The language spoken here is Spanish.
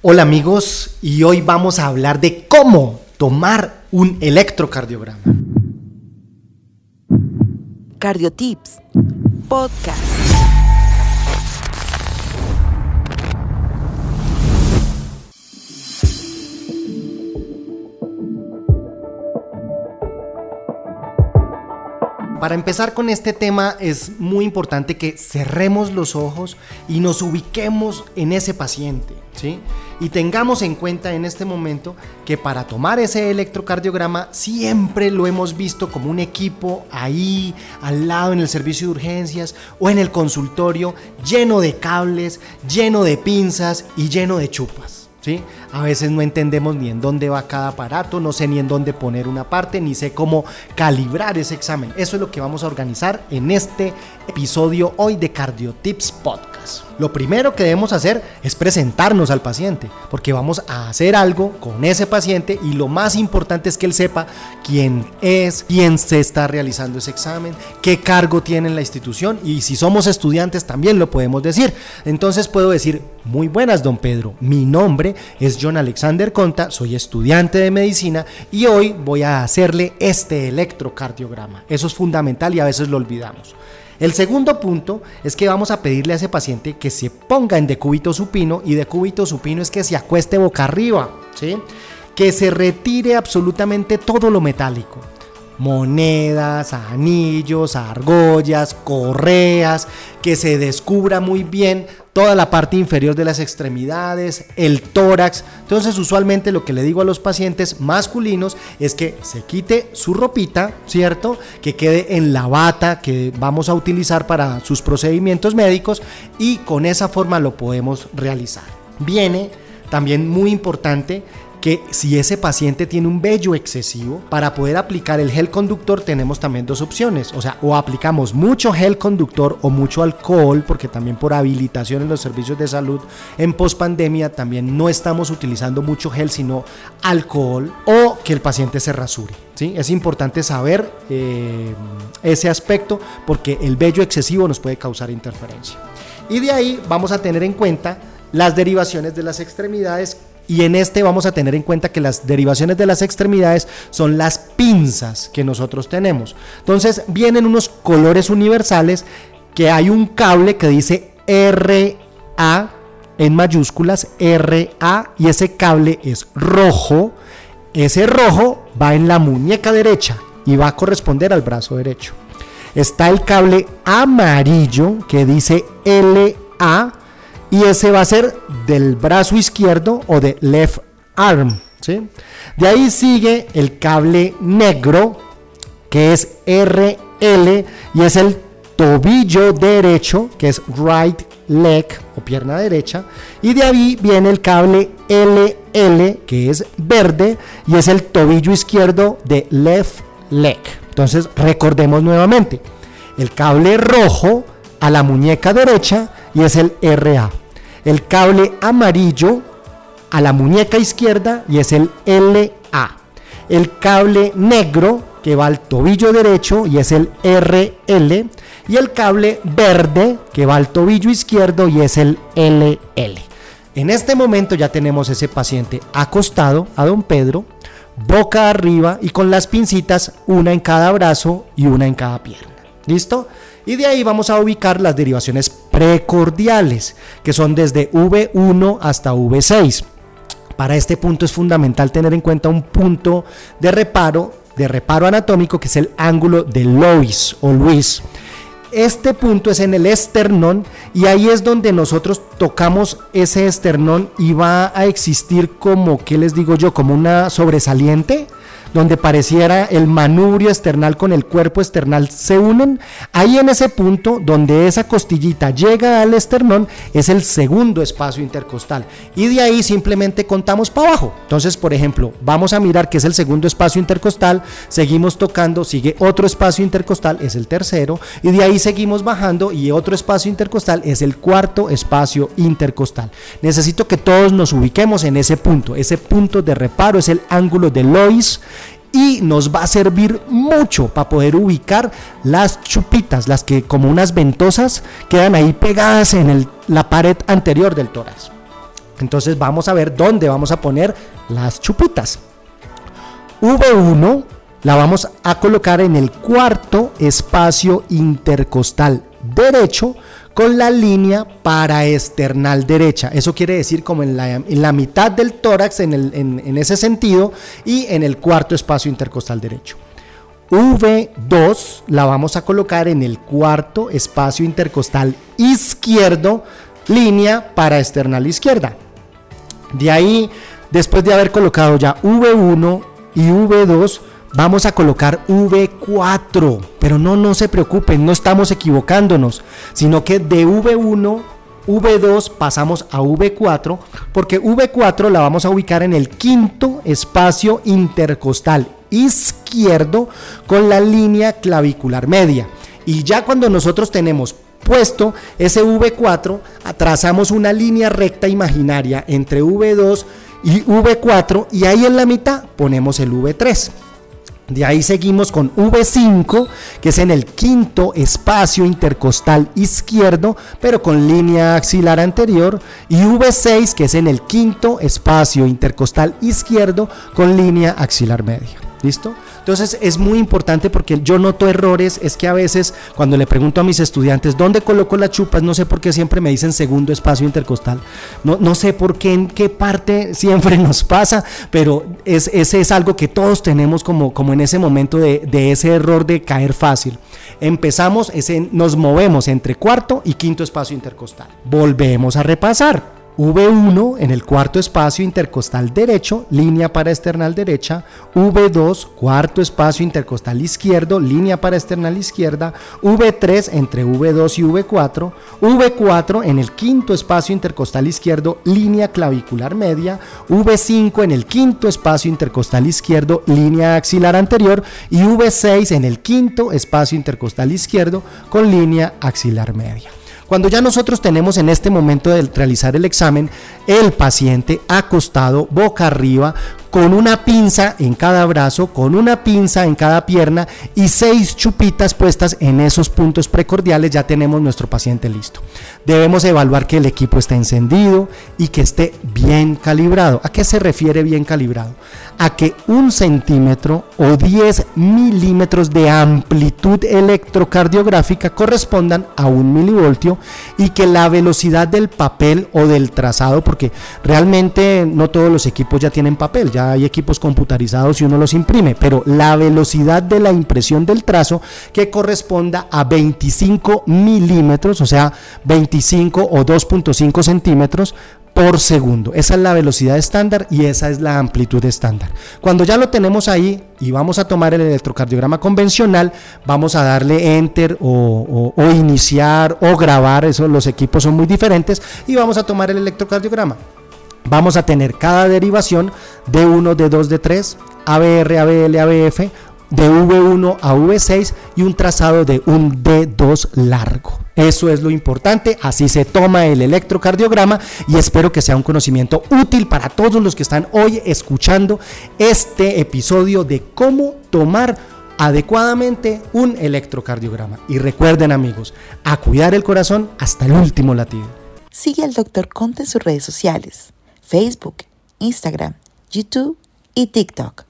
Hola amigos, y hoy vamos a hablar de cómo tomar un electrocardiograma. Cardiotips, podcast. Para empezar con este tema es muy importante que cerremos los ojos y nos ubiquemos en ese paciente, ¿sí? Y tengamos en cuenta en este momento que para tomar ese electrocardiograma siempre lo hemos visto como un equipo ahí al lado en el servicio de urgencias o en el consultorio lleno de cables, lleno de pinzas y lleno de chupas. A veces no entendemos ni en dónde va cada aparato, no sé ni en dónde poner una parte, ni sé cómo calibrar ese examen. Eso es lo que vamos a organizar en este episodio hoy de CardioTips Podcast. Lo primero que debemos hacer es presentarnos al paciente, porque vamos a hacer algo con ese paciente y lo más importante es que él sepa quién es, quién se está realizando ese examen, qué cargo tiene en la institución y si somos estudiantes también lo podemos decir. Entonces puedo decir, muy buenas, don Pedro, mi nombre es John Alexander Conta, soy estudiante de medicina y hoy voy a hacerle este electrocardiograma. Eso es fundamental y a veces lo olvidamos. El segundo punto es que vamos a pedirle a ese paciente que se ponga en decúbito supino y decúbito supino es que se acueste boca arriba, ¿sí? Que se retire absolutamente todo lo metálico monedas, anillos, argollas, correas, que se descubra muy bien toda la parte inferior de las extremidades, el tórax. Entonces usualmente lo que le digo a los pacientes masculinos es que se quite su ropita, ¿cierto? Que quede en la bata que vamos a utilizar para sus procedimientos médicos y con esa forma lo podemos realizar. Viene también muy importante que si ese paciente tiene un vello excesivo, para poder aplicar el gel conductor tenemos también dos opciones. O sea, o aplicamos mucho gel conductor o mucho alcohol, porque también por habilitación en los servicios de salud en pospandemia también no estamos utilizando mucho gel, sino alcohol o que el paciente se rasure. ¿sí? Es importante saber eh, ese aspecto porque el vello excesivo nos puede causar interferencia. Y de ahí vamos a tener en cuenta las derivaciones de las extremidades y en este vamos a tener en cuenta que las derivaciones de las extremidades son las pinzas que nosotros tenemos. Entonces vienen unos colores universales que hay un cable que dice RA en mayúsculas, RA, y ese cable es rojo. Ese rojo va en la muñeca derecha y va a corresponder al brazo derecho. Está el cable amarillo que dice LA y ese va a ser del brazo izquierdo o de left arm. ¿sí? De ahí sigue el cable negro que es RL y es el tobillo derecho que es right leg o pierna derecha y de ahí viene el cable LL que es verde y es el tobillo izquierdo de left leg. Entonces recordemos nuevamente el cable rojo a la muñeca derecha y es el RA. El cable amarillo a la muñeca izquierda y es el LA. El cable negro que va al tobillo derecho y es el RL. Y el cable verde que va al tobillo izquierdo y es el LL. En este momento ya tenemos ese paciente acostado a don Pedro, boca arriba y con las pincitas, una en cada brazo y una en cada pierna. ¿Listo? Y de ahí vamos a ubicar las derivaciones precordiales, que son desde V1 hasta V6. Para este punto es fundamental tener en cuenta un punto de reparo, de reparo anatómico, que es el ángulo de Lois o Luis. Este punto es en el esternón y ahí es donde nosotros tocamos ese esternón y va a existir como, ¿qué les digo yo? Como una sobresaliente donde pareciera el manubrio external con el cuerpo external se unen, ahí en ese punto donde esa costillita llega al esternón es el segundo espacio intercostal y de ahí simplemente contamos para abajo. Entonces, por ejemplo, vamos a mirar que es el segundo espacio intercostal, seguimos tocando, sigue otro espacio intercostal, es el tercero, y de ahí seguimos bajando y otro espacio intercostal es el cuarto espacio intercostal. Necesito que todos nos ubiquemos en ese punto, ese punto de reparo es el ángulo de Lois y nos va a servir mucho para poder ubicar las chupitas, las que como unas ventosas quedan ahí pegadas en la pared anterior del tórax. Entonces vamos a ver dónde vamos a poner las chupitas. V1 la vamos a colocar en el cuarto espacio intercostal derecho con la línea paraesternal derecha. Eso quiere decir como en la, mitad del tórax, en, en ese sentido, y en el cuarto espacio intercostal derecho. V2 la vamos a colocar en el cuarto espacio intercostal izquierdo, línea paraesternal izquierda. De ahí, después de haber colocado ya V1 y V2, vamos a colocar V4. Pero no, no se preocupen, no estamos equivocándonos, sino que de V1, V2 pasamos a V4, porque V4 la vamos a ubicar en el quinto espacio intercostal izquierdo con la línea clavicular media. Y ya cuando nosotros tenemos puesto ese V4, trazamos una línea recta imaginaria entre V2 y V4 y ahí en la mitad ponemos el V3. De ahí seguimos con V5, que es en el quinto espacio intercostal izquierdo, pero con línea axilar anterior, y V6, que es en el quinto espacio intercostal izquierdo, con línea axilar media. ¿Listo? Entonces es muy importante porque yo noto errores, es que a veces cuando le pregunto a mis estudiantes dónde coloco las chupas, no sé por qué siempre me dicen segundo espacio intercostal, no, no sé por qué, en qué parte siempre nos pasa, pero es, ese es algo que todos tenemos como, como en ese momento de, de ese error de caer fácil. Empezamos, ese, nos movemos entre cuarto y quinto espacio intercostal. Volvemos a repasar. V1 en el cuarto espacio intercostal derecho, línea para external derecha, V2 cuarto espacio intercostal izquierdo, línea para external izquierda, V3 entre V2 y V4, V4 en el quinto espacio intercostal izquierdo, línea clavicular media, V5 en el quinto espacio intercostal izquierdo, línea axilar anterior y V6 en el quinto espacio intercostal izquierdo con línea axilar media. Cuando ya nosotros tenemos en este momento de realizar el examen el paciente acostado boca arriba con una pinza en cada brazo, con una pinza en cada pierna y seis chupitas puestas en esos puntos precordiales, ya tenemos nuestro paciente listo. Debemos evaluar que el equipo esté encendido y que esté bien calibrado. ¿A qué se refiere bien calibrado? A que un centímetro o 10 milímetros de amplitud electrocardiográfica correspondan a un milivoltio y que la velocidad del papel o del trazado, porque realmente no todos los equipos ya tienen papel, hay equipos computarizados y uno los imprime, pero la velocidad de la impresión del trazo que corresponda a 25 milímetros, o sea, 25 o 2.5 centímetros por segundo. Esa es la velocidad estándar y esa es la amplitud estándar. Cuando ya lo tenemos ahí y vamos a tomar el electrocardiograma convencional, vamos a darle enter o, o iniciar o grabar, eso los equipos son muy diferentes y vamos a tomar el electrocardiograma vamos a tener cada derivación de 1, de 2, de 3, ABR, ABL, ABF, de V1 a V6 y un trazado de un D2 largo. Eso es lo importante, así se toma el electrocardiograma y espero que sea un conocimiento útil para todos los que están hoy escuchando este episodio de cómo tomar adecuadamente un electrocardiograma. Y recuerden amigos, a cuidar el corazón hasta el último latido. Sigue al doctor Conte en sus redes sociales Facebook, Instagram, YouTube y TikTok.